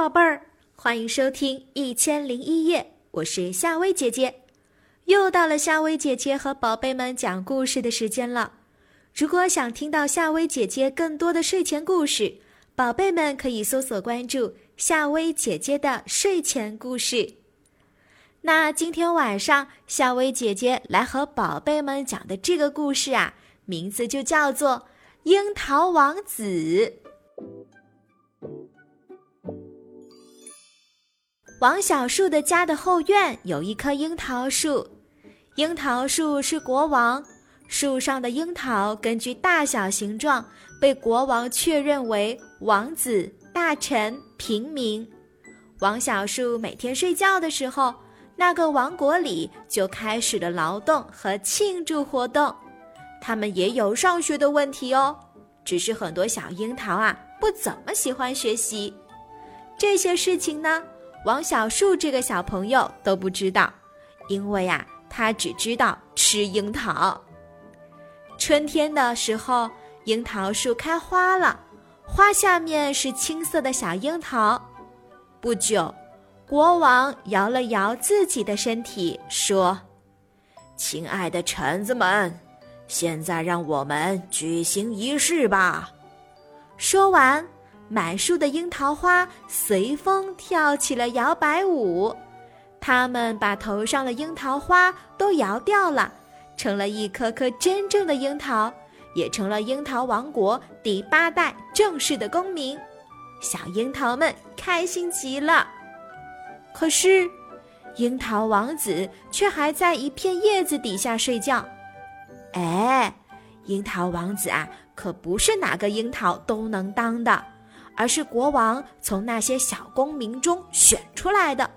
宝贝儿，欢迎收听《一千零一夜》，我是夏薇姐姐。又到了夏薇姐姐和宝贝们讲故事的时间了。如果想听到夏薇姐姐更多的睡前故事，宝贝们可以搜索关注夏薇姐姐的睡前故事。那今天晚上，夏薇姐姐来和宝贝们讲的这个故事啊，名字就叫做《樱桃王子》。王小树的家的后院有一棵樱桃树，樱桃树是国王，树上的樱桃根据大小形状被国王确认为王子、大臣、平民。王小树每天睡觉的时候，那个王国里就开始了劳动和庆祝活动。他们也有上学的问题哦，只是很多小樱桃啊不怎么喜欢学习。这些事情呢？王小树这个小朋友都不知道，因为呀，他只知道吃樱桃。春天的时候，樱桃树开花了，花下面是青色的小樱桃。不久，国王摇了摇自己的身体，说：“亲爱的臣子们，现在让我们举行仪式吧。”说完。满树的樱桃花随风跳起了摇摆舞，它们把头上的樱桃花都摇掉了，成了一颗颗真正的樱桃，也成了樱桃王国第八代正式的公民。小樱桃们开心极了。可是，樱桃王子却还在一片叶子底下睡觉。哎，樱桃王子啊，可不是哪个樱桃都能当的。而是国王从那些小公民中选出来的，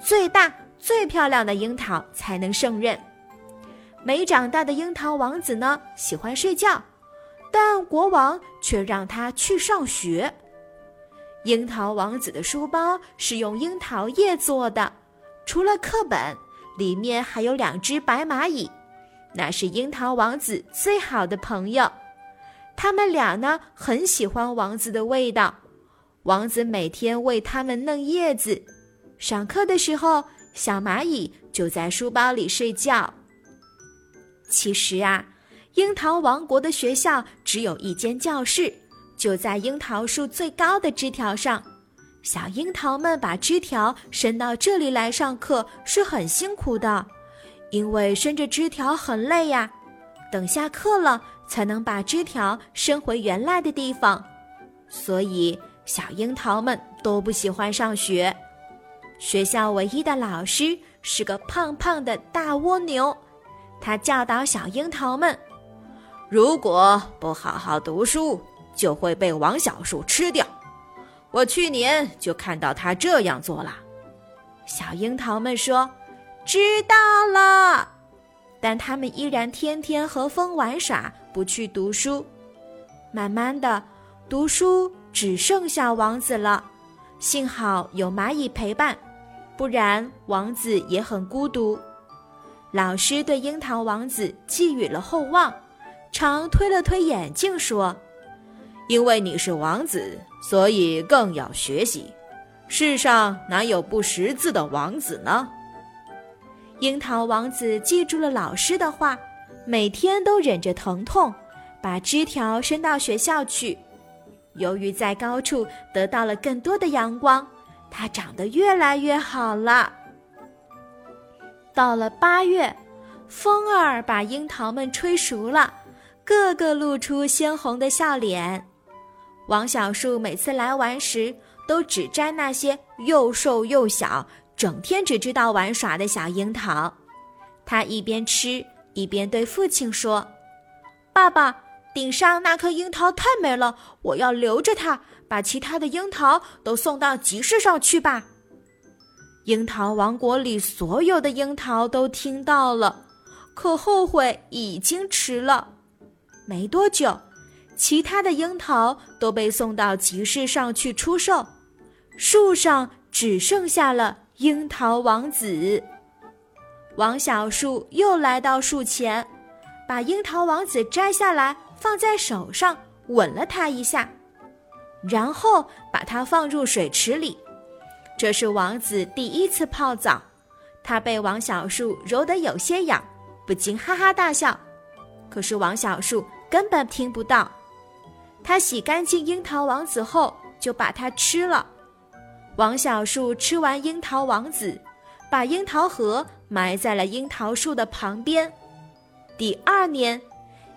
最大最漂亮的樱桃才能胜任。没长大的樱桃王子呢，喜欢睡觉，但国王却让他去上学。樱桃王子的书包是用樱桃叶做的，除了课本，里面还有两只白蚂蚁，那是樱桃王子最好的朋友。他们俩呢，很喜欢王子的味道。王子每天为他们弄叶子，上课的时候，小蚂蚁就在书包里睡觉。其实啊，樱桃王国的学校只有一间教室，就在樱桃树最高的枝条上。小樱桃们把枝条伸到这里来上课是很辛苦的，因为伸着枝条很累呀。等下课了，才能把枝条伸回原来的地方，所以。小樱桃们都不喜欢上学，学校唯一的老师是个胖胖的大蜗牛，他教导小樱桃们：如果不好好读书，就会被王小树吃掉。我去年就看到他这样做了。小樱桃们说：“知道了。”但他们依然天天和风玩耍，不去读书。慢慢的，读书。只剩下王子了，幸好有蚂蚁陪伴，不然王子也很孤独。老师对樱桃王子寄予了厚望，常推了推眼镜说：“因为你是王子，所以更要学习。世上哪有不识字的王子呢？”樱桃王子记住了老师的话，每天都忍着疼痛，把枝条伸到学校去。由于在高处得到了更多的阳光，它长得越来越好了。到了八月，风儿把樱桃们吹熟了，个个露出鲜红的笑脸。王小树每次来玩时，都只摘那些又瘦又小、整天只知道玩耍的小樱桃。他一边吃一边对父亲说：“爸爸。”顶上那颗樱桃太美了，我要留着它，把其他的樱桃都送到集市上去吧。樱桃王国里所有的樱桃都听到了，可后悔已经迟了。没多久，其他的樱桃都被送到集市上去出售，树上只剩下了樱桃王子。王小树又来到树前，把樱桃王子摘下来。放在手上，吻了它一下，然后把它放入水池里，这是王子第一次泡澡，他被王小树揉得有些痒，不禁哈哈大笑。可是王小树根本听不到。他洗干净樱桃王子后，就把它吃了。王小树吃完樱桃王子，把樱桃核埋在了樱桃树的旁边。第二年，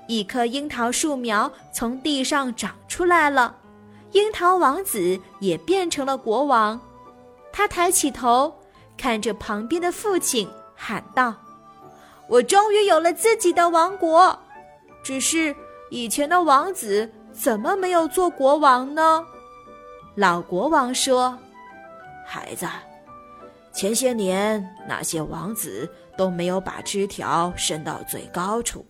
一棵樱桃树苗从地上长出来了，樱桃王子也变成了国王。他抬起头，看着旁边的父亲，喊道：“我终于有了自己的王国。只是以前的王子怎么没有做国王呢？”老国王说：“孩子，前些年那些王子都没有把枝条伸到最高处，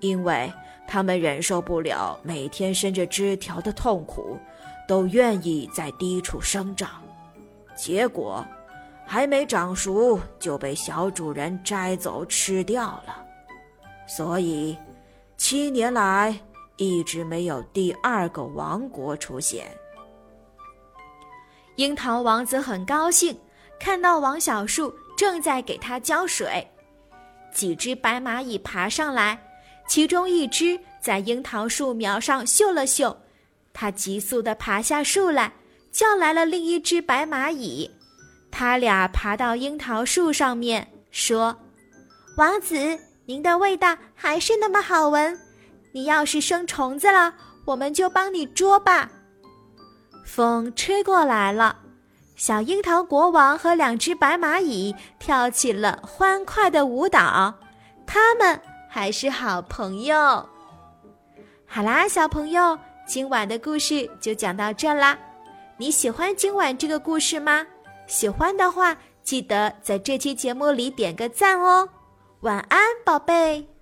因为他们忍受不了每天伸着枝条的痛苦，都愿意在低处生长。”结果，还没长熟就被小主人摘走吃掉了，所以七年来一直没有第二个王国出现。樱桃王子很高兴，看到王小树正在给他浇水，几只白蚂蚁爬上来，其中一只在樱桃树苗上嗅了嗅，它急速地爬下树来。叫来了另一只白蚂蚁，他俩爬到樱桃树上面，说：“王子，您的味道还是那么好闻。你要是生虫子了，我们就帮你捉吧。”风吹过来了，小樱桃国王和两只白蚂蚁跳起了欢快的舞蹈，他们还是好朋友。好啦，小朋友，今晚的故事就讲到这啦。你喜欢今晚这个故事吗？喜欢的话，记得在这期节目里点个赞哦。晚安，宝贝。